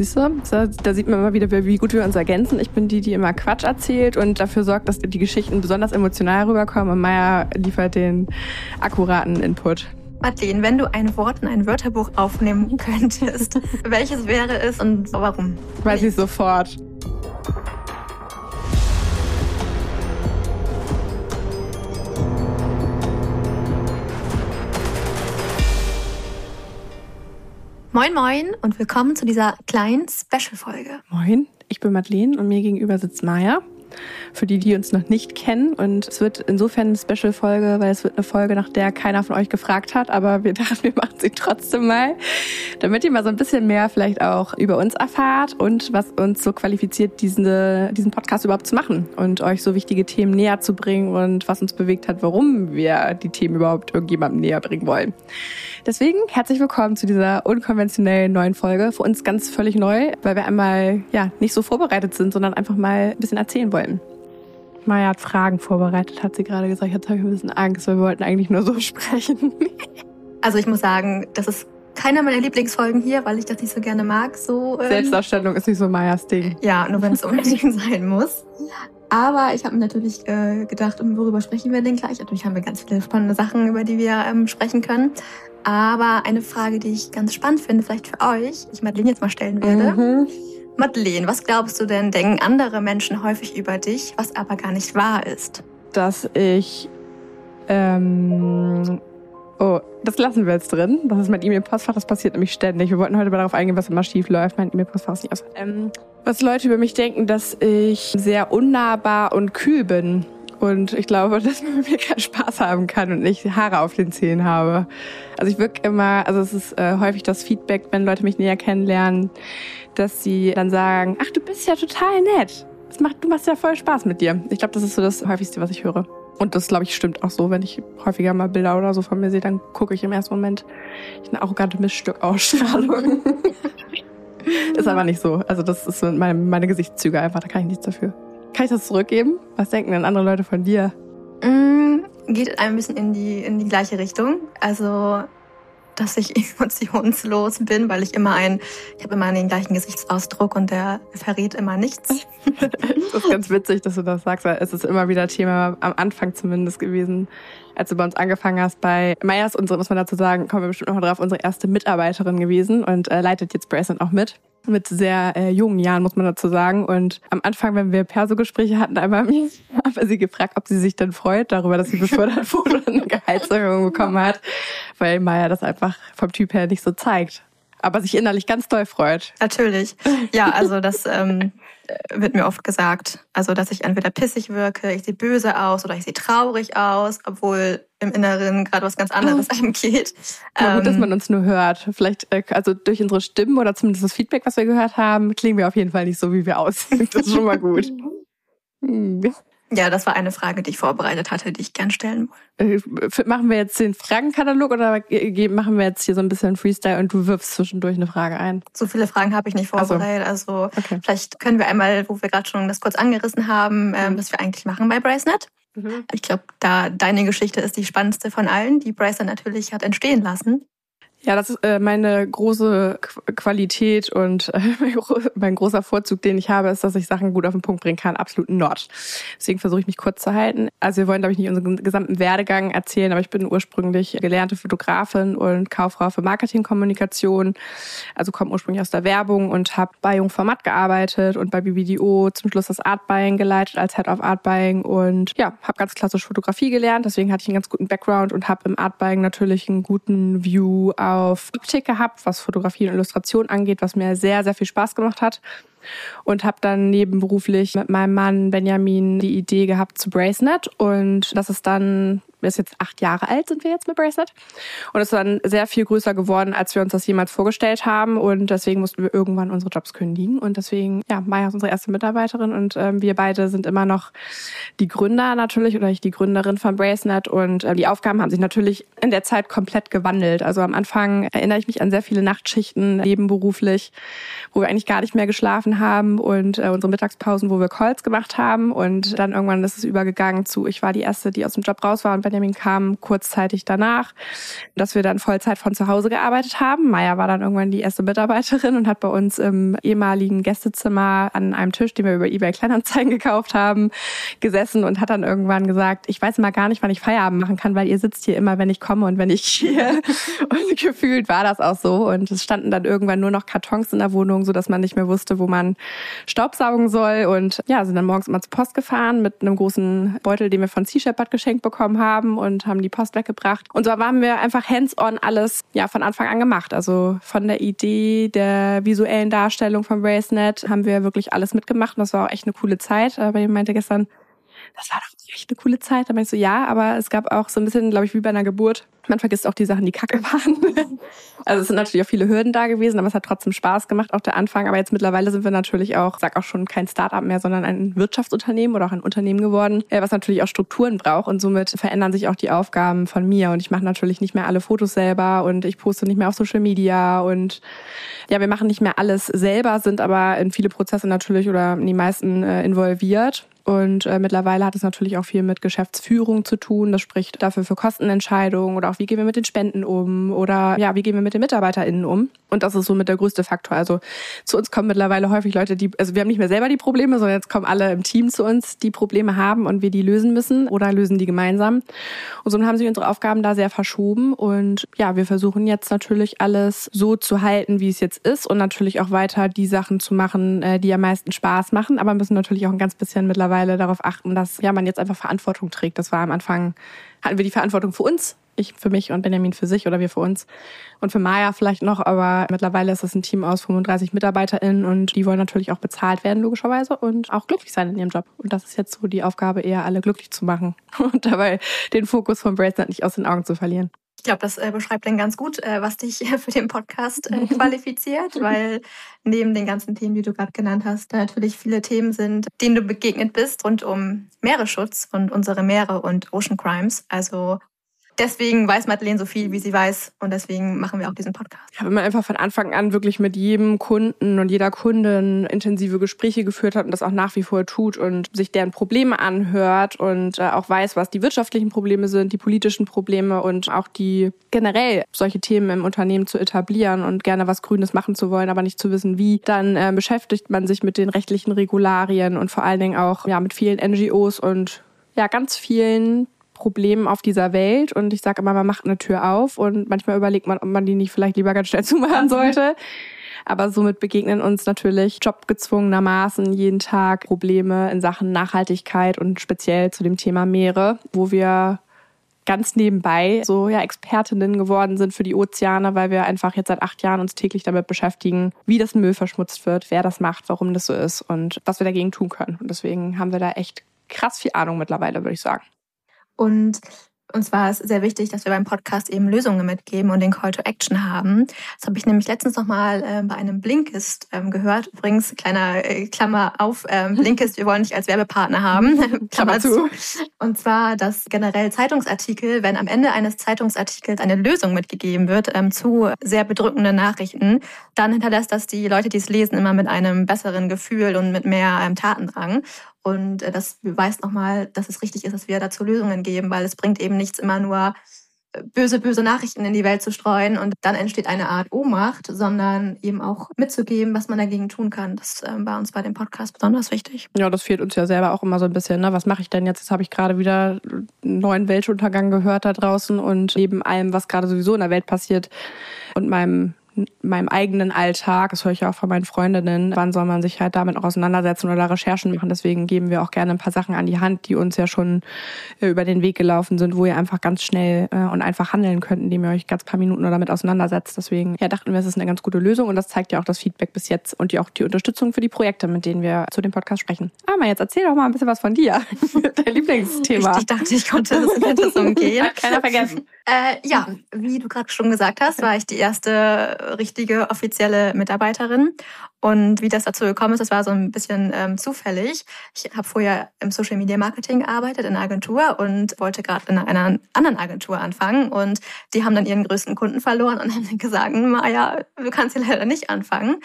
Siehst du? Da sieht man immer wieder, wie gut wir uns ergänzen. Ich bin die, die immer Quatsch erzählt und dafür sorgt, dass die Geschichten besonders emotional rüberkommen. Und Maya liefert den akkuraten Input. Madeleine, wenn du ein Wort in ein Wörterbuch aufnehmen könntest, welches wäre es und warum? Weiß ich sofort. Moin Moin und willkommen zu dieser kleinen Special-Folge. Moin, ich bin Madeleine und mir gegenüber sitzt Maya für die, die uns noch nicht kennen. Und es wird insofern eine Special-Folge, weil es wird eine Folge, nach der keiner von euch gefragt hat. Aber wir dachten, wir machen sie trotzdem mal, damit ihr mal so ein bisschen mehr vielleicht auch über uns erfahrt und was uns so qualifiziert, diesen, diesen Podcast überhaupt zu machen und euch so wichtige Themen näher zu bringen und was uns bewegt hat, warum wir die Themen überhaupt irgendjemandem näher bringen wollen. Deswegen herzlich willkommen zu dieser unkonventionellen neuen Folge. Für uns ganz völlig neu, weil wir einmal ja nicht so vorbereitet sind, sondern einfach mal ein bisschen erzählen wollen. Maya hat Fragen vorbereitet, hat sie gerade gesagt. Jetzt habe ich ein bisschen Angst, weil wir wollten eigentlich nur so sprechen. Also ich muss sagen, das ist keiner meiner Lieblingsfolgen hier, weil ich das nicht so gerne mag. So ähm, Selbstdarstellung ist nicht so Mayas Ding. Ja, nur wenn es unbedingt sein muss. Aber ich habe mir natürlich äh, gedacht, worüber sprechen wir denn gleich? Natürlich haben wir ganz viele spannende Sachen, über die wir ähm, sprechen können. Aber eine Frage, die ich ganz spannend finde, vielleicht für euch, ich Madeleine jetzt mal stellen werde. Mhm. Madeleine, was glaubst du denn, denken andere Menschen häufig über dich, was aber gar nicht wahr ist? Dass ich. Ähm, oh, das lassen wir jetzt drin. Das ist mein E-Mail-Postfach, das passiert nämlich ständig. Wir wollten heute mal darauf eingehen, was immer schief läuft. Mein E-Mail-Postfach ist nicht aus. Ähm, was Leute über mich denken, dass ich sehr unnahbar und kühl bin. Und ich glaube, dass man mit mir keinen Spaß haben kann und ich Haare auf den Zähnen habe. Also ich wirke immer, also es ist äh, häufig das Feedback, wenn Leute mich näher kennenlernen, dass sie dann sagen, ach, du bist ja total nett. Das macht, du machst ja voll Spaß mit dir. Ich glaube, das ist so das häufigste, was ich höre. Und das, glaube ich, stimmt auch so. Wenn ich häufiger mal Bilder oder so von mir sehe, dann gucke ich im ersten Moment ich eine arrogante Missstück-Ausstrahlung. ist aber nicht so. Also das ist meine, meine Gesichtszüge einfach, da kann ich nichts dafür. Kann ich das zurückgeben? Was denken denn andere Leute von dir? Mm, geht ein bisschen in die, in die gleiche Richtung. Also, dass ich emotionslos bin, weil ich immer ein, ich habe immer den gleichen Gesichtsausdruck und der verrät immer nichts. das ist ganz witzig, dass du das sagst, weil es ist immer wieder Thema am Anfang zumindest gewesen, als du bei uns angefangen hast. Bei Meyers, unsere, muss man dazu sagen, kommen wir bestimmt noch mal drauf, unsere erste Mitarbeiterin gewesen und äh, leitet jetzt Bracelet auch mit mit sehr äh, jungen Jahren, muss man dazu sagen. Und am Anfang, wenn wir Perso-Gespräche hatten, einmal haben wir sie gefragt, ob sie sich denn freut darüber, dass sie befördert wurde und eine Gehaltserhöhung bekommen hat, weil Maya das einfach vom Typ her nicht so zeigt. Aber sich innerlich ganz doll freut. Natürlich. Ja, also das ähm, wird mir oft gesagt. Also, dass ich entweder pissig wirke, ich sehe böse aus oder ich sehe traurig aus, obwohl im Inneren gerade was ganz anderes oh. einem geht. Ja, gut, dass ähm, man uns nur hört. Vielleicht, äh, also durch unsere Stimmen oder zumindest das Feedback, was wir gehört haben, klingen wir auf jeden Fall nicht so, wie wir aussehen. Das ist schon mal gut. Hm. Ja, das war eine Frage, die ich vorbereitet hatte, die ich gern stellen wollte. Äh, machen wir jetzt den Fragenkatalog oder machen wir jetzt hier so ein bisschen Freestyle und du wirfst zwischendurch eine Frage ein? So viele Fragen habe ich nicht vorbereitet. Also, also okay. vielleicht können wir einmal, wo wir gerade schon das kurz angerissen haben, ähm, was wir eigentlich machen bei Bracenet. Mhm. Ich glaube, da deine Geschichte ist die spannendste von allen, die Bracenet natürlich hat entstehen lassen. Ja, das ist äh, meine große Qualität und äh, mein großer Vorzug, den ich habe, ist, dass ich Sachen gut auf den Punkt bringen kann. Absolut Nord. Deswegen versuche ich mich kurz zu halten. Also wir wollen, glaube ich, nicht unseren gesamten Werdegang erzählen, aber ich bin ursprünglich gelernte Fotografin und Kauffrau für Marketingkommunikation. Also komme ursprünglich aus der Werbung und habe bei Jungformat gearbeitet und bei BBDO zum Schluss das Art Buying geleitet als Head of Art Buying und ja, habe ganz klassisch Fotografie gelernt. Deswegen hatte ich einen ganz guten Background und habe im Art Buying natürlich einen guten View auf Optik gehabt, was Fotografie und Illustration angeht, was mir sehr, sehr viel Spaß gemacht hat und habe dann nebenberuflich mit meinem Mann Benjamin die Idee gehabt zu Bracenet und das ist dann ist jetzt acht Jahre alt, sind wir jetzt mit Bracelet. Und ist dann sehr viel größer geworden, als wir uns das jemals vorgestellt haben. Und deswegen mussten wir irgendwann unsere Jobs kündigen. Und deswegen, ja, Maya ist unsere erste Mitarbeiterin und ähm, wir beide sind immer noch die Gründer natürlich oder ich die Gründerin von Bracenet. Und äh, die Aufgaben haben sich natürlich in der Zeit komplett gewandelt. Also am Anfang erinnere ich mich an sehr viele Nachtschichten nebenberuflich, wo wir eigentlich gar nicht mehr geschlafen getroffen haben und äh, unsere Mittagspausen, wo wir Calls gemacht haben. Und dann irgendwann ist es übergegangen zu, ich war die Erste, die aus dem Job raus war und Benjamin kam kurzzeitig danach, dass wir dann Vollzeit von zu Hause gearbeitet haben. Maya war dann irgendwann die erste Mitarbeiterin und hat bei uns im ehemaligen Gästezimmer an einem Tisch, den wir über eBay Kleinanzeigen gekauft haben, gesessen und hat dann irgendwann gesagt, ich weiß mal gar nicht, wann ich Feierabend machen kann, weil ihr sitzt hier immer, wenn ich komme und wenn ich hier. und gefühlt war das auch so. Und es standen dann irgendwann nur noch Kartons in der Wohnung, so dass man nicht mehr wusste, wo man Staubsaugen soll. Und ja, sind dann morgens immer zur Post gefahren mit einem großen Beutel, den wir von Sea Shepherd geschenkt bekommen haben und haben die Post weggebracht. Und so haben wir einfach hands-on alles ja von Anfang an gemacht. Also von der Idee der visuellen Darstellung von RaceNet haben wir wirklich alles mitgemacht. Und das war auch echt eine coole Zeit. Aber ich meinte gestern, das war doch echt eine coole Zeit. Da meinte ich so, ja, aber es gab auch so ein bisschen, glaube ich, wie bei einer Geburt. Man vergisst auch die Sachen, die kacke waren. Also es sind natürlich auch viele Hürden da gewesen, aber es hat trotzdem Spaß gemacht, auch der Anfang. Aber jetzt mittlerweile sind wir natürlich auch, sag auch schon kein Startup mehr, sondern ein Wirtschaftsunternehmen oder auch ein Unternehmen geworden, äh, was natürlich auch Strukturen braucht. Und somit verändern sich auch die Aufgaben von mir. Und ich mache natürlich nicht mehr alle Fotos selber und ich poste nicht mehr auf Social Media. Und ja, wir machen nicht mehr alles selber, sind aber in viele Prozesse natürlich oder in die meisten äh, involviert. Und äh, mittlerweile hat es natürlich auch viel mit Geschäftsführung zu tun. Das spricht dafür für Kostenentscheidungen oder auch wie gehen wir mit den Spenden um oder ja, wie gehen wir mit den MitarbeiterInnen um. Und das ist somit der größte Faktor. Also zu uns kommen mittlerweile häufig Leute, die, also wir haben nicht mehr selber die Probleme, sondern jetzt kommen alle im Team zu uns, die Probleme haben und wir die lösen müssen oder lösen die gemeinsam. Und so haben sich unsere Aufgaben da sehr verschoben. Und ja, wir versuchen jetzt natürlich alles so zu halten, wie es jetzt ist und natürlich auch weiter die Sachen zu machen, äh, die am meisten Spaß machen, aber müssen natürlich auch ein ganz bisschen mittlerweile mittlerweile darauf achten, dass ja man jetzt einfach Verantwortung trägt. Das war am Anfang, hatten wir die Verantwortung für uns, ich für mich und Benjamin für sich oder wir für uns und für Maya vielleicht noch, aber mittlerweile ist es ein Team aus 35 MitarbeiterInnen und die wollen natürlich auch bezahlt werden, logischerweise, und auch glücklich sein in ihrem Job. Und das ist jetzt so die Aufgabe, eher alle glücklich zu machen und dabei den Fokus von Bracelet nicht aus den Augen zu verlieren. Ich glaube, das äh, beschreibt dann ganz gut, äh, was dich äh, für den Podcast äh, qualifiziert, weil neben den ganzen Themen, die du gerade genannt hast, da natürlich viele Themen sind, denen du begegnet bist rund um Meeresschutz und unsere Meere und Ocean Crimes. Also deswegen weiß Madeleine so viel, wie sie weiß. Und deswegen machen wir auch diesen Podcast. Ja, wenn man einfach von Anfang an wirklich mit jedem Kunden und jeder Kundin intensive Gespräche geführt hat und das auch nach wie vor tut und sich deren Probleme anhört und äh, auch weiß, was die wirtschaftlichen Probleme sind, die politischen Probleme und auch die generell solche Themen im Unternehmen zu etablieren und gerne was Grünes machen zu wollen, aber nicht zu wissen, wie, dann äh, beschäftigt man sich mit den rechtlichen Regularien und vor allen Dingen auch ja mit vielen NGOs und ja ganz vielen Problemen auf dieser Welt. Und ich sage immer, man macht eine Tür auf und manchmal überlegt man, ob man die nicht vielleicht lieber ganz schnell zumachen sollte. Aber somit begegnen uns natürlich jobgezwungenermaßen jeden Tag Probleme in Sachen Nachhaltigkeit und speziell zu dem Thema Meere, wo wir ganz nebenbei so ja Expertinnen geworden sind für die Ozeane, weil wir einfach jetzt seit acht Jahren uns täglich damit beschäftigen, wie das Müll verschmutzt wird, wer das macht, warum das so ist und was wir dagegen tun können. Und deswegen haben wir da echt krass viel Ahnung mittlerweile, würde ich sagen. Und uns war es sehr wichtig, dass wir beim Podcast eben Lösungen mitgeben und den Call to Action haben. Das habe ich nämlich letztens nochmal äh, bei einem Blinkist ähm, gehört. Übrigens, kleiner äh, Klammer auf, ähm, Blinkist, wir wollen dich als Werbepartner haben. Klammer zu. Und zwar, dass generell Zeitungsartikel, wenn am Ende eines Zeitungsartikels eine Lösung mitgegeben wird ähm, zu sehr bedrückenden Nachrichten, dann hinterlässt das die Leute, die es lesen, immer mit einem besseren Gefühl und mit mehr ähm, Tatendrang. Und äh, das beweist nochmal, dass es richtig ist, dass wir dazu Lösungen geben, weil es bringt eben nichts immer nur äh, böse, böse Nachrichten in die Welt zu streuen und dann entsteht eine Art Ohnmacht, sondern eben auch mitzugeben, was man dagegen tun kann. Das äh, war uns bei dem Podcast besonders wichtig. Ja, das fehlt uns ja selber auch immer so ein bisschen. Ne? Was mache ich denn jetzt? Jetzt habe ich gerade wieder einen neuen Weltuntergang gehört da draußen und neben allem, was gerade sowieso in der Welt passiert und meinem meinem eigenen Alltag, das höre ich ja auch von meinen Freundinnen, wann soll man sich halt damit auch auseinandersetzen oder Recherchen machen. Deswegen geben wir auch gerne ein paar Sachen an die Hand, die uns ja schon äh, über den Weg gelaufen sind, wo ihr einfach ganz schnell äh, und einfach handeln könnt, indem ihr euch ganz paar Minuten damit auseinandersetzt. Deswegen ja, dachten wir, es ist eine ganz gute Lösung und das zeigt ja auch das Feedback bis jetzt und die, auch die Unterstützung für die Projekte, mit denen wir zu dem Podcast sprechen. Aber jetzt erzähl doch mal ein bisschen was von dir, dein Lieblingsthema. Ich dachte, ich konnte das, das umgehen. Keiner vergessen. Äh, ja, wie du gerade schon gesagt hast, war ich die erste richtige offizielle Mitarbeiterin. Und wie das dazu gekommen ist, das war so ein bisschen ähm, zufällig. Ich habe vorher im Social Media Marketing gearbeitet in einer Agentur und wollte gerade in einer anderen Agentur anfangen. Und die haben dann ihren größten Kunden verloren und haben gesagt, Maja, du kannst hier leider nicht anfangen.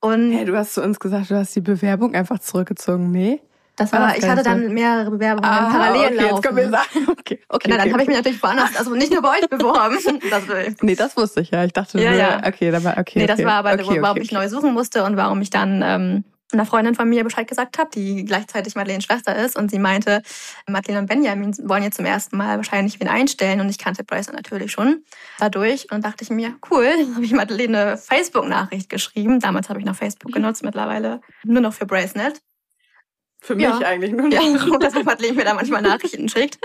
Und hey, du hast zu uns gesagt, du hast die Bewerbung einfach zurückgezogen. Nee? Das war, ich hatte dann mehrere Bewerbungen ah, parallel okay, laufen. Jetzt können wir sagen. Okay, okay, Na, dann okay. habe ich mich natürlich woanders, also nicht nur bei euch beworben. das nee, das wusste ich ja. Ich dachte, ja, ja. okay, dann war okay. Nee, das war aber, okay, warum ich neu suchen musste und warum ich dann ähm, einer Freundin von mir Bescheid gesagt habe, die gleichzeitig Madeleines Schwester ist und sie meinte, Madeleine und Benjamin wollen jetzt zum ersten Mal wahrscheinlich wen einstellen und ich kannte Bryce natürlich schon dadurch und dachte ich mir, cool, habe ich Madeleine eine Facebook-Nachricht geschrieben. Damals habe ich noch Facebook genutzt, mittlerweile nur noch für Bracenet für mich ja. eigentlich nur. Ja, hat Link mir da manchmal Nachrichten schickt.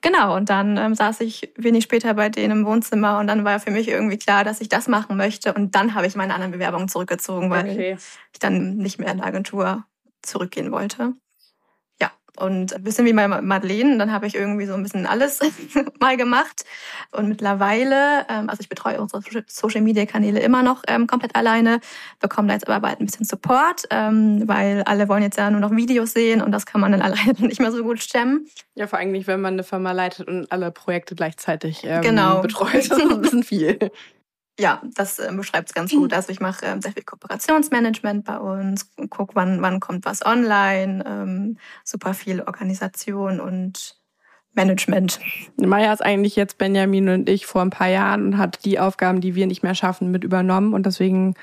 Genau, und dann ähm, saß ich wenig später bei denen im Wohnzimmer und dann war für mich irgendwie klar, dass ich das machen möchte. Und dann habe ich meine anderen Bewerbungen zurückgezogen, weil okay. ich dann nicht mehr in der Agentur zurückgehen wollte und ein bisschen wie bei Madeleine. Dann habe ich irgendwie so ein bisschen alles mal gemacht. Und mittlerweile, ähm, also ich betreue unsere Social-Media-Kanäle immer noch ähm, komplett alleine, bekomme da jetzt aber bald ein bisschen Support, ähm, weil alle wollen jetzt ja nur noch Videos sehen und das kann man dann alleine nicht mehr so gut stemmen. Ja, vor allem nicht, wenn man eine Firma leitet und alle Projekte gleichzeitig ähm, genau. betreut. Das ist ein bisschen viel. Ja, das äh, beschreibt es ganz gut. Also ich mache ähm, sehr viel Kooperationsmanagement bei uns, guck, wann, wann kommt was online, ähm, super viel Organisation und Management. Maya ist eigentlich jetzt Benjamin und ich vor ein paar Jahren und hat die Aufgaben, die wir nicht mehr schaffen, mit übernommen. Und deswegen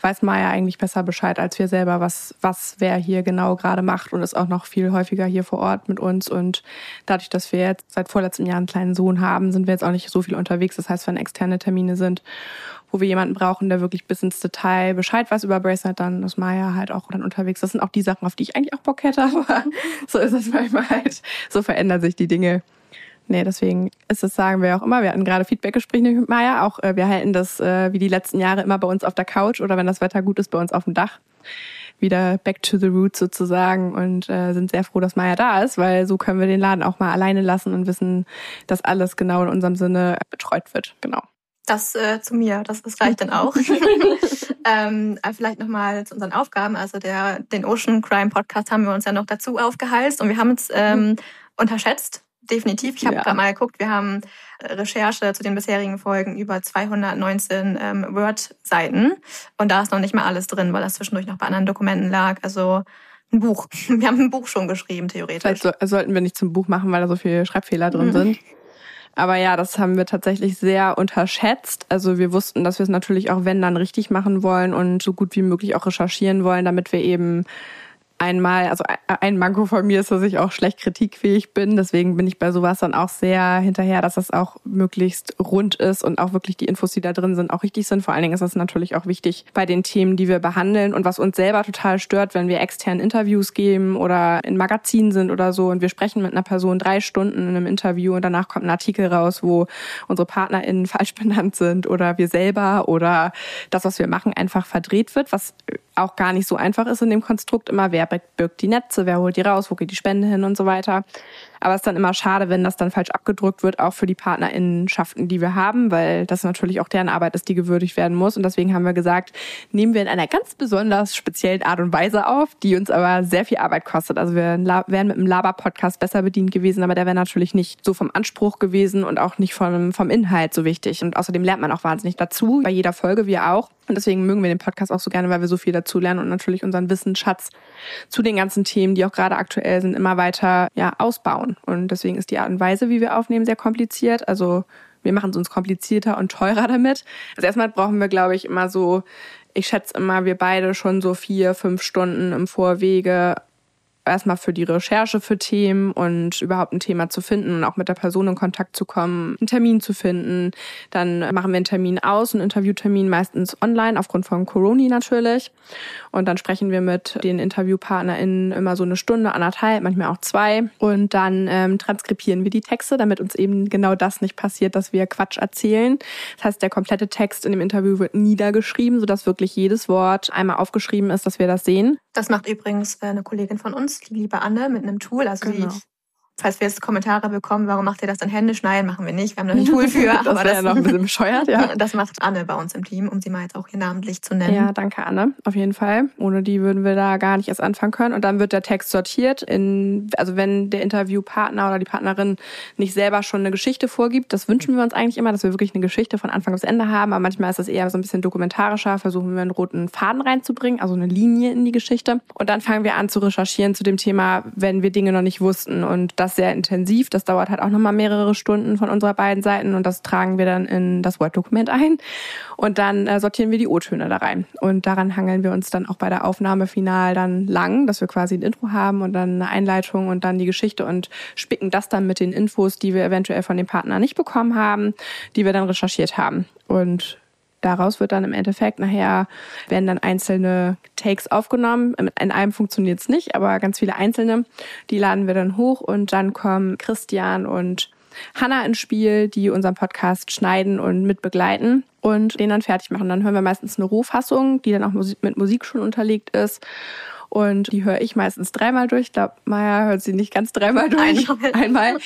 weiß Maya eigentlich besser Bescheid als wir selber, was, was wer hier genau gerade macht und ist auch noch viel häufiger hier vor Ort mit uns. Und dadurch, dass wir jetzt seit vorletztem Jahr einen kleinen Sohn haben, sind wir jetzt auch nicht so viel unterwegs. Das heißt, wenn externe Termine sind, wo wir jemanden brauchen, der wirklich bis ins Detail Bescheid weiß über Bracelet, dann ist Maya halt auch dann unterwegs. Das sind auch die Sachen, auf die ich eigentlich auch Bock hätte, aber so ist es manchmal halt. So verändern sich die Dinge. Nee, deswegen ist es, sagen wir auch immer, wir hatten gerade Feedbackgespräche mit Maya, auch äh, wir halten das äh, wie die letzten Jahre immer bei uns auf der Couch oder wenn das Wetter gut ist, bei uns auf dem Dach. Wieder back to the roots sozusagen und äh, sind sehr froh, dass Maya da ist, weil so können wir den Laden auch mal alleine lassen und wissen, dass alles genau in unserem Sinne betreut wird. Genau. Das äh, zu mir, das, das reicht dann auch. ähm, äh, vielleicht nochmal zu unseren Aufgaben. Also der, den Ocean Crime Podcast haben wir uns ja noch dazu aufgehalst und wir haben es ähm, unterschätzt, definitiv. Ich habe ja. gerade mal geguckt, wir haben Recherche zu den bisherigen Folgen über 219 ähm, Word-Seiten und da ist noch nicht mal alles drin, weil das zwischendurch noch bei anderen Dokumenten lag. Also ein Buch. Wir haben ein Buch schon geschrieben, theoretisch. Vielleicht so, sollten wir nicht zum Buch machen, weil da so viele Schreibfehler drin mhm. sind. Aber ja, das haben wir tatsächlich sehr unterschätzt. Also wir wussten, dass wir es natürlich auch, wenn dann richtig machen wollen und so gut wie möglich auch recherchieren wollen, damit wir eben einmal, also ein Manko von mir ist, dass ich auch schlecht kritikfähig bin. Deswegen bin ich bei sowas dann auch sehr hinterher, dass das auch möglichst rund ist und auch wirklich die Infos, die da drin sind, auch richtig sind. Vor allen Dingen ist das natürlich auch wichtig bei den Themen, die wir behandeln und was uns selber total stört, wenn wir extern Interviews geben oder in Magazinen sind oder so und wir sprechen mit einer Person drei Stunden in einem Interview und danach kommt ein Artikel raus, wo unsere PartnerInnen falsch benannt sind oder wir selber oder das, was wir machen, einfach verdreht wird, was auch gar nicht so einfach ist in dem Konstrukt immer, wer birgt die Netze, wer holt die raus, wo geht die Spende hin und so weiter. Aber es ist dann immer schade, wenn das dann falsch abgedruckt wird, auch für die Partnerinnenschaften, die wir haben, weil das natürlich auch deren Arbeit ist, die gewürdigt werden muss. Und deswegen haben wir gesagt, nehmen wir in einer ganz besonders speziellen Art und Weise auf, die uns aber sehr viel Arbeit kostet. Also wir wären mit dem Laber-Podcast besser bedient gewesen, aber der wäre natürlich nicht so vom Anspruch gewesen und auch nicht vom, vom Inhalt so wichtig. Und außerdem lernt man auch wahnsinnig dazu, bei jeder Folge, wir auch. Und deswegen mögen wir den Podcast auch so gerne, weil wir so viel dazu lernen und natürlich unseren Wissensschatz zu den ganzen Themen, die auch gerade aktuell sind, immer weiter ja, ausbauen. Und deswegen ist die Art und Weise, wie wir aufnehmen, sehr kompliziert. Also wir machen es uns komplizierter und teurer damit. Also erstmal brauchen wir, glaube ich, immer so, ich schätze immer, wir beide schon so vier, fünf Stunden im Vorwege erstmal für die Recherche für Themen und überhaupt ein Thema zu finden und auch mit der Person in Kontakt zu kommen, einen Termin zu finden. Dann machen wir einen Termin aus, einen Interviewtermin meistens online, aufgrund von Corona natürlich. Und dann sprechen wir mit den InterviewpartnerInnen immer so eine Stunde, anderthalb, manchmal auch zwei. Und dann ähm, transkribieren wir die Texte, damit uns eben genau das nicht passiert, dass wir Quatsch erzählen. Das heißt, der komplette Text in dem Interview wird niedergeschrieben, sodass wirklich jedes Wort einmal aufgeschrieben ist, dass wir das sehen. Das macht übrigens äh, eine Kollegin von uns, die liebe Anne, mit einem Tool. Also genau. die falls wir jetzt Kommentare bekommen, warum macht ihr das dann Hände schneiden? Machen wir nicht. Wir haben da ein Tool für. das aber das ja noch ein bisschen bescheuert, ja. Das macht Anne bei uns im Team, um sie mal jetzt auch hier namentlich zu nennen. Ja, danke Anne, auf jeden Fall. Ohne die würden wir da gar nicht erst anfangen können. Und dann wird der Text sortiert in, also wenn der Interviewpartner oder die Partnerin nicht selber schon eine Geschichte vorgibt, das wünschen wir uns eigentlich immer, dass wir wirklich eine Geschichte von Anfang bis Ende haben. Aber manchmal ist das eher so ein bisschen dokumentarischer, versuchen wir einen roten Faden reinzubringen, also eine Linie in die Geschichte. Und dann fangen wir an zu recherchieren zu dem Thema, wenn wir Dinge noch nicht wussten. Und das sehr intensiv. Das dauert halt auch nochmal mehrere Stunden von unserer beiden Seiten und das tragen wir dann in das Word-Dokument ein. Und dann äh, sortieren wir die O-Töne da rein. Und daran hangeln wir uns dann auch bei der Aufnahme final dann lang, dass wir quasi ein Intro haben und dann eine Einleitung und dann die Geschichte und spicken das dann mit den Infos, die wir eventuell von dem Partner nicht bekommen haben, die wir dann recherchiert haben. Und daraus wird dann im Endeffekt nachher werden dann einzelne Takes aufgenommen. In einem funktioniert es nicht, aber ganz viele einzelne. Die laden wir dann hoch und dann kommen Christian und Hanna ins Spiel, die unseren Podcast schneiden und mitbegleiten und den dann fertig machen. Dann hören wir meistens eine Rohfassung, die dann auch mit Musik schon unterlegt ist. Und die höre ich meistens dreimal durch. Ich glaube, Maya hört sie nicht ganz dreimal durch. Einmal. Einmal.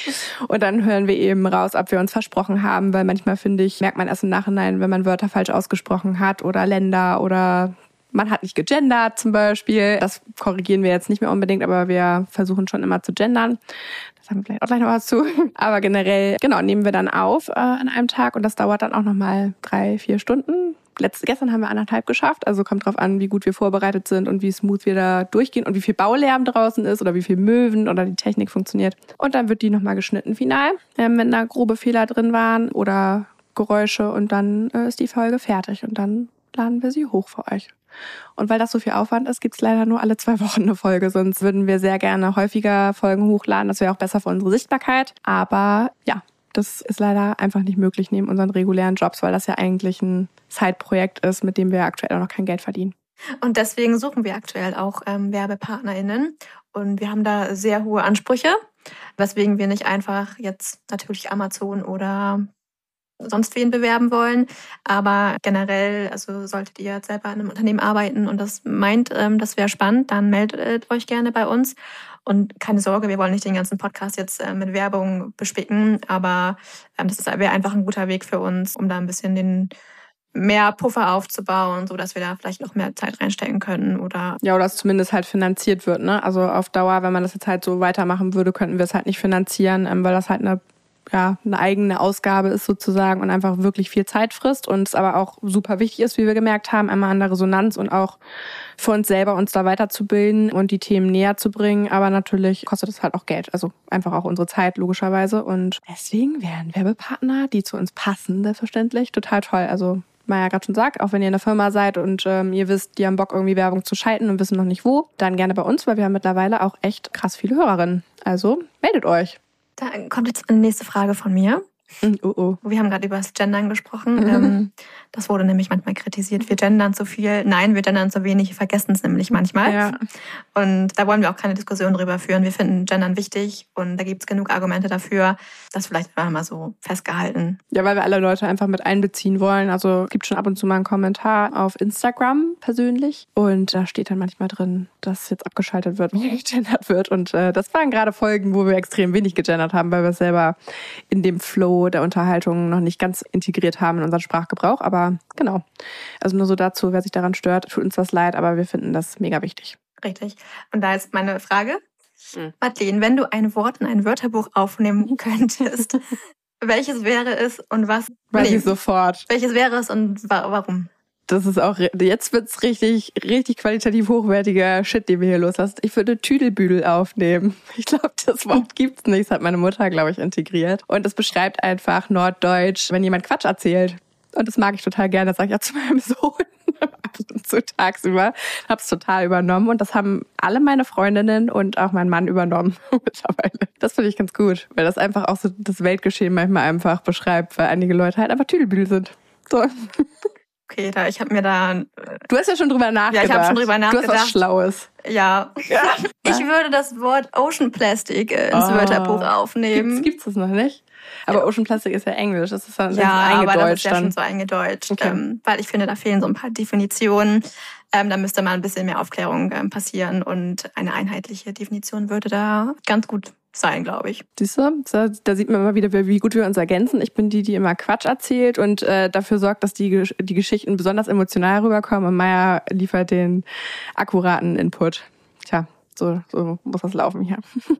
Und dann hören wir eben raus, ob wir uns versprochen haben, weil manchmal finde ich, merkt man erst im Nachhinein, wenn man Wörter falsch ausgesprochen hat oder Länder oder man hat nicht gegendert zum Beispiel. Das korrigieren wir jetzt nicht mehr unbedingt, aber wir versuchen schon immer zu gendern. Das haben wir vielleicht auch gleich noch was zu. Aber generell, genau, nehmen wir dann auf äh, an einem Tag und das dauert dann auch nochmal drei, vier Stunden. Letzt, gestern haben wir anderthalb geschafft. Also kommt drauf an, wie gut wir vorbereitet sind und wie smooth wir da durchgehen und wie viel Baulärm draußen ist oder wie viel Möwen oder die Technik funktioniert. Und dann wird die nochmal geschnitten final, ähm, wenn da grobe Fehler drin waren oder Geräusche und dann äh, ist die Folge fertig und dann laden wir sie hoch für euch. Und weil das so viel Aufwand ist, gibt's leider nur alle zwei Wochen eine Folge. Sonst würden wir sehr gerne häufiger Folgen hochladen. Das wäre auch besser für unsere Sichtbarkeit. Aber ja, das ist leider einfach nicht möglich neben unseren regulären Jobs, weil das ja eigentlich ein Side-Projekt ist, mit dem wir aktuell auch noch kein Geld verdienen. Und deswegen suchen wir aktuell auch ähm, WerbepartnerInnen. Und wir haben da sehr hohe Ansprüche, weswegen wir nicht einfach jetzt natürlich Amazon oder sonst wen bewerben wollen. Aber generell, also solltet ihr selber in einem Unternehmen arbeiten und das meint, ähm, das wäre spannend, dann meldet euch gerne bei uns. Und keine Sorge, wir wollen nicht den ganzen Podcast jetzt äh, mit Werbung bespicken, aber ähm, das wäre einfach ein guter Weg für uns, um da ein bisschen den mehr Puffer aufzubauen, so dass wir da vielleicht noch mehr Zeit reinstecken können oder ja oder es zumindest halt finanziert wird, ne? Also auf Dauer, wenn man das jetzt halt so weitermachen würde, könnten wir es halt nicht finanzieren, ähm, weil das halt eine ja, eine eigene Ausgabe ist sozusagen und einfach wirklich viel Zeit frisst und es aber auch super wichtig ist, wie wir gemerkt haben, einmal an der Resonanz und auch für uns selber uns da weiterzubilden und die Themen näher zu bringen. Aber natürlich kostet es halt auch Geld, also einfach auch unsere Zeit logischerweise und deswegen wären Werbepartner, die zu uns passen, selbstverständlich, total toll. Also Maya gerade schon sagt, auch wenn ihr in der Firma seid und ähm, ihr wisst, die haben Bock irgendwie Werbung zu schalten und wissen noch nicht wo, dann gerne bei uns, weil wir haben mittlerweile auch echt krass viele Hörerinnen. Also meldet euch. Da kommt jetzt eine nächste Frage von mir. Oh, oh. Wir haben gerade über das Gendern gesprochen. Mhm. Ähm, das wurde nämlich manchmal kritisiert. Wir gendern zu viel. Nein, wir gendern zu wenig. Wir vergessen es nämlich manchmal. Ja. Und da wollen wir auch keine Diskussion drüber führen. Wir finden Gendern wichtig und da gibt es genug Argumente dafür. Das vielleicht einfach mal so festgehalten. Ja, weil wir alle Leute einfach mit einbeziehen wollen. Also es gibt schon ab und zu mal einen Kommentar auf Instagram persönlich und da steht dann manchmal drin, dass jetzt abgeschaltet wird, wie gegendert wird. Und äh, das waren gerade Folgen, wo wir extrem wenig gegendert haben, weil wir selber in dem Flow der Unterhaltung noch nicht ganz integriert haben in unseren Sprachgebrauch. Aber genau. Also nur so dazu, wer sich daran stört, tut uns das leid, aber wir finden das mega wichtig. Richtig. Und da ist meine Frage. Hm. Madeleine, wenn du ein Wort in ein Wörterbuch aufnehmen könntest, welches wäre es und was? Weiß nee, ich sofort. Welches wäre es und wa warum? Das ist auch, jetzt wird's richtig, richtig qualitativ hochwertiger Shit, den wir hier loslassen. Ich würde Tüdelbüdel aufnehmen. Ich glaube, das Wort gibt's nicht. Das hat meine Mutter, glaube ich, integriert. Und es beschreibt einfach Norddeutsch, wenn jemand Quatsch erzählt. Und das mag ich total gerne. Das sage ich auch zu meinem Sohn ab und zu tagsüber. Hab's total übernommen. Und das haben alle meine Freundinnen und auch mein Mann übernommen mittlerweile. Das finde ich ganz gut, weil das einfach auch so das Weltgeschehen manchmal einfach beschreibt, weil einige Leute halt einfach Tüdelbüdel sind. So. Okay, da ich habe mir da. Äh, du hast ja schon drüber nachgedacht. Ja, ich habe schon drüber nachgedacht. Du hast was Schlaues. Ja. ja. Ich würde das Wort Ocean Plastic äh, ins oh. Wörterbuch aufnehmen. Gibt's, gibt's das noch nicht? Aber ja. Ocean Plastic ist ja Englisch. Das ist dann ja, aber das ist ja schon so eingedeutscht. Okay. Ähm, weil ich finde, da fehlen so ein paar Definitionen. Ähm, da müsste mal ein bisschen mehr Aufklärung ähm, passieren und eine einheitliche Definition würde da ganz gut sein, glaube ich. Siehst du, da, sieht man immer wieder, wie gut wir uns ergänzen. Ich bin die, die immer Quatsch erzählt und äh, dafür sorgt, dass die, die Geschichten besonders emotional rüberkommen. Und Maya liefert den akkuraten Input. Tja, so, so muss das laufen hier.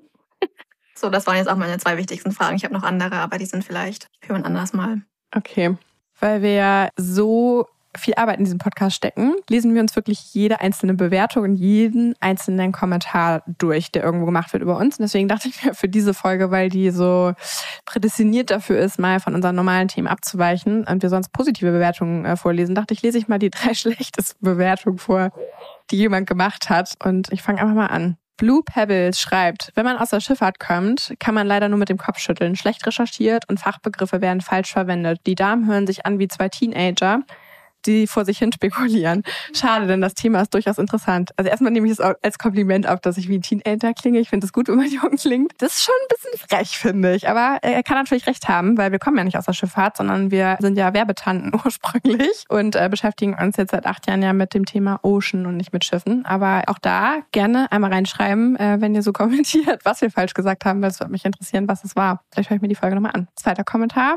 So, das waren jetzt auch meine zwei wichtigsten Fragen. Ich habe noch andere, aber die sind vielleicht für ein anderes Mal. Okay. Weil wir ja so viel Arbeit in diesem Podcast stecken, lesen wir uns wirklich jede einzelne Bewertung und jeden einzelnen Kommentar durch, der irgendwo gemacht wird über uns. Und deswegen dachte ich mir für diese Folge, weil die so prädestiniert dafür ist, mal von unseren normalen Themen abzuweichen und wir sonst positive Bewertungen äh, vorlesen, dachte ich, lese ich mal die drei schlechtesten Bewertungen vor, die jemand gemacht hat. Und ich fange einfach mal an. Blue Pebbles schreibt, wenn man aus der Schifffahrt kommt, kann man leider nur mit dem Kopf schütteln. Schlecht recherchiert und Fachbegriffe werden falsch verwendet. Die Damen hören sich an wie zwei Teenager die vor sich hin spekulieren. Schade, denn das Thema ist durchaus interessant. Also erstmal nehme ich es als Kompliment auf, dass ich wie ein Teenager klinge. Ich finde es gut, wenn man jung klingt. Das ist schon ein bisschen frech, finde ich. Aber er kann natürlich recht haben, weil wir kommen ja nicht aus der Schifffahrt, sondern wir sind ja Werbetanten ursprünglich und äh, beschäftigen uns jetzt seit acht Jahren ja mit dem Thema Ocean und nicht mit Schiffen. Aber auch da gerne einmal reinschreiben, äh, wenn ihr so kommentiert, was wir falsch gesagt haben, weil es würde mich interessieren, was es war. Vielleicht höre ich mir die Folge nochmal an. Zweiter Kommentar.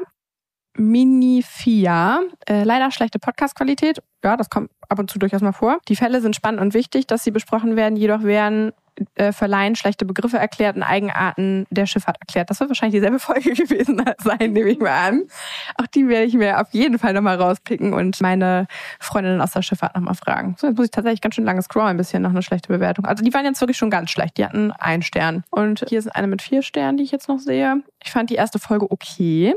Minifia. Äh, leider schlechte Podcast-Qualität. Ja, das kommt ab und zu durchaus mal vor. Die Fälle sind spannend und wichtig, dass sie besprochen werden. Jedoch werden äh, verleihen, schlechte Begriffe erklärt und Eigenarten der Schifffahrt erklärt. Das wird wahrscheinlich dieselbe Folge gewesen sein, nehme ich mal an. Auch die werde ich mir auf jeden Fall nochmal rauspicken und meine Freundinnen aus der Schifffahrt nochmal fragen. So, jetzt muss ich tatsächlich ganz schön lange scrollen, bis hier noch eine schlechte Bewertung. Also die waren jetzt wirklich schon ganz schlecht. Die hatten einen Stern. Und hier sind eine mit vier Sternen, die ich jetzt noch sehe. Ich fand die erste Folge okay,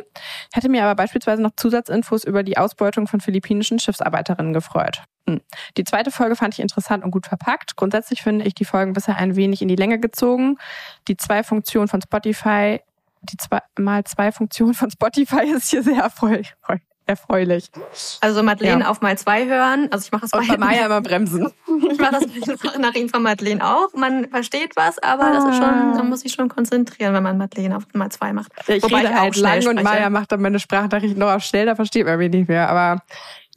hätte mir aber beispielsweise noch Zusatzinfos über die Ausbeutung von philippinischen Schiffsarbeiterinnen gefreut. Hm. Die zweite Folge fand ich interessant und gut verpackt. Grundsätzlich finde ich die Folgen bisher ein wenig in die Länge gezogen. Die zwei Funktionen von Spotify, die zwei, mal zwei Funktionen von Spotify ist hier sehr erfreulich erfreulich. Also Madeleine ja. auf mal zwei hören. Also ich mache das bei, bei Maya immer bremsen. ich mache das bei den Sprachnachrichten von Madeleine auch. Man versteht was, aber ah. das ist schon, man muss sich schon konzentrieren, wenn man Madeleine auf mal zwei macht. Ich Wobei rede ich halt lang und Maya macht dann meine Sprachnachrichten noch auf schnell, da versteht man mich nicht mehr. Aber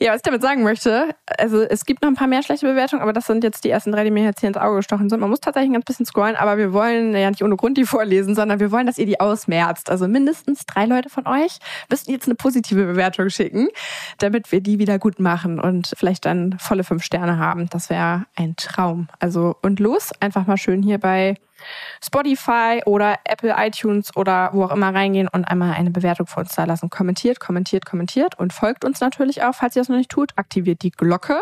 ja, was ich damit sagen möchte, also es gibt noch ein paar mehr schlechte Bewertungen, aber das sind jetzt die ersten drei, die mir jetzt hier ins Auge gestochen sind. Man muss tatsächlich ein ganz bisschen scrollen, aber wir wollen ja nicht ohne Grund die vorlesen, sondern wir wollen, dass ihr die ausmerzt. Also mindestens drei Leute von euch müssen jetzt eine positive Bewertung schicken, damit wir die wieder gut machen und vielleicht dann volle fünf Sterne haben. Das wäre ein Traum. Also und los, einfach mal schön hier bei Spotify oder Apple iTunes oder wo auch immer reingehen und einmal eine Bewertung für uns da lassen. Kommentiert, kommentiert, kommentiert und folgt uns natürlich auch, falls ihr das noch nicht tut. Aktiviert die Glocke,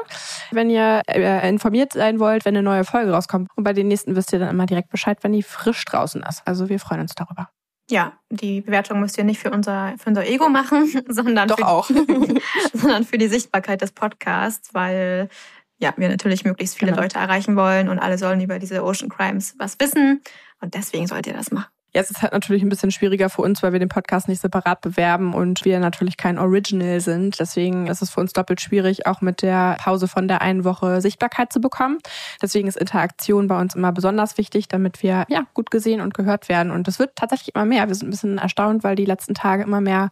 wenn ihr äh, informiert sein wollt, wenn eine neue Folge rauskommt. Und bei den nächsten wisst ihr dann immer direkt Bescheid, wenn die frisch draußen ist. Also wir freuen uns darüber. Ja, die Bewertung müsst ihr nicht für unser, für unser Ego machen, sondern, Doch für, auch. sondern für die Sichtbarkeit des Podcasts, weil ja, wir natürlich möglichst viele genau. Leute erreichen wollen und alle sollen über diese Ocean Crimes was wissen. Und deswegen sollt ihr das machen. Jetzt ist es halt natürlich ein bisschen schwieriger für uns, weil wir den Podcast nicht separat bewerben und wir natürlich kein Original sind. Deswegen ist es für uns doppelt schwierig, auch mit der Pause von der einen Woche Sichtbarkeit zu bekommen. Deswegen ist Interaktion bei uns immer besonders wichtig, damit wir ja gut gesehen und gehört werden. Und es wird tatsächlich immer mehr. Wir sind ein bisschen erstaunt, weil die letzten Tage immer mehr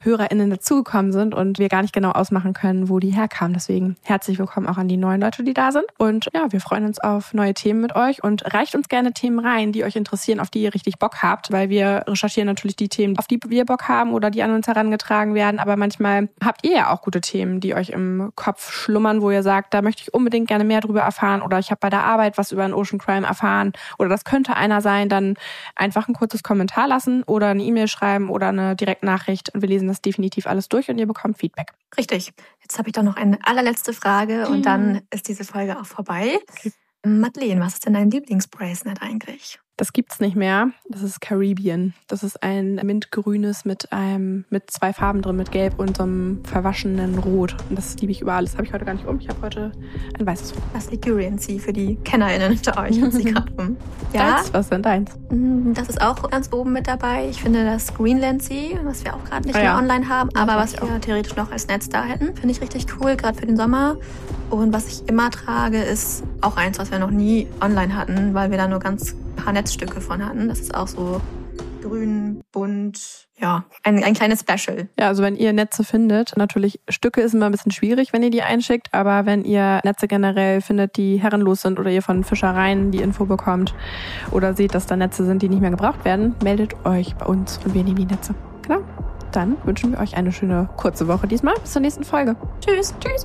HörerInnen dazugekommen sind und wir gar nicht genau ausmachen können, wo die herkamen. Deswegen herzlich willkommen auch an die neuen Leute, die da sind. Und ja, wir freuen uns auf neue Themen mit euch und reicht uns gerne Themen rein, die euch interessieren, auf die ihr richtig Bock Bock habt, weil wir recherchieren natürlich die Themen, auf die wir Bock haben oder die an uns herangetragen werden. Aber manchmal habt ihr ja auch gute Themen, die euch im Kopf schlummern, wo ihr sagt, da möchte ich unbedingt gerne mehr drüber erfahren oder ich habe bei der Arbeit was über einen Ocean Crime erfahren oder das könnte einer sein, dann einfach ein kurzes Kommentar lassen oder eine E-Mail schreiben oder eine Direktnachricht und wir lesen das definitiv alles durch und ihr bekommt Feedback. Richtig. Jetzt habe ich doch noch eine allerletzte Frage und dann ist diese Folge auch vorbei. Okay. Madeleine, was ist denn dein Lieblingsbracelet eigentlich? Das gibt's nicht mehr. Das ist Caribbean. Das ist ein mintgrünes mit einem mit zwei Farben drin, mit Gelb und so einem verwaschenen Rot. Und das liebe ich überall. Das habe ich heute gar nicht um. Ich habe heute ein weißes. Was Ligurian Sea für die KennerInnen unter euch sie gerade um. Ja. Deins? Was denn deins? Mm, das ist auch ganz oben mit dabei. Ich finde das Greenland Sea, was wir auch gerade nicht ah, mehr ja. online haben, aber was wir auch. theoretisch noch als Netz da hätten, finde ich richtig cool, gerade für den Sommer. Und was ich immer trage, ist auch eins, was wir noch nie online hatten, weil wir da nur ganz paar Netzstücke von hatten. Das ist auch so grün, bunt. Ja, ein, ein kleines Special. Ja, also wenn ihr Netze findet, natürlich Stücke ist immer ein bisschen schwierig, wenn ihr die einschickt, aber wenn ihr Netze generell findet, die herrenlos sind oder ihr von Fischereien die Info bekommt oder seht, dass da Netze sind, die nicht mehr gebraucht werden, meldet euch bei uns und wir nehmen die Netze. Genau. Dann wünschen wir euch eine schöne kurze Woche diesmal. Bis zur nächsten Folge. Tschüss. Tschüss.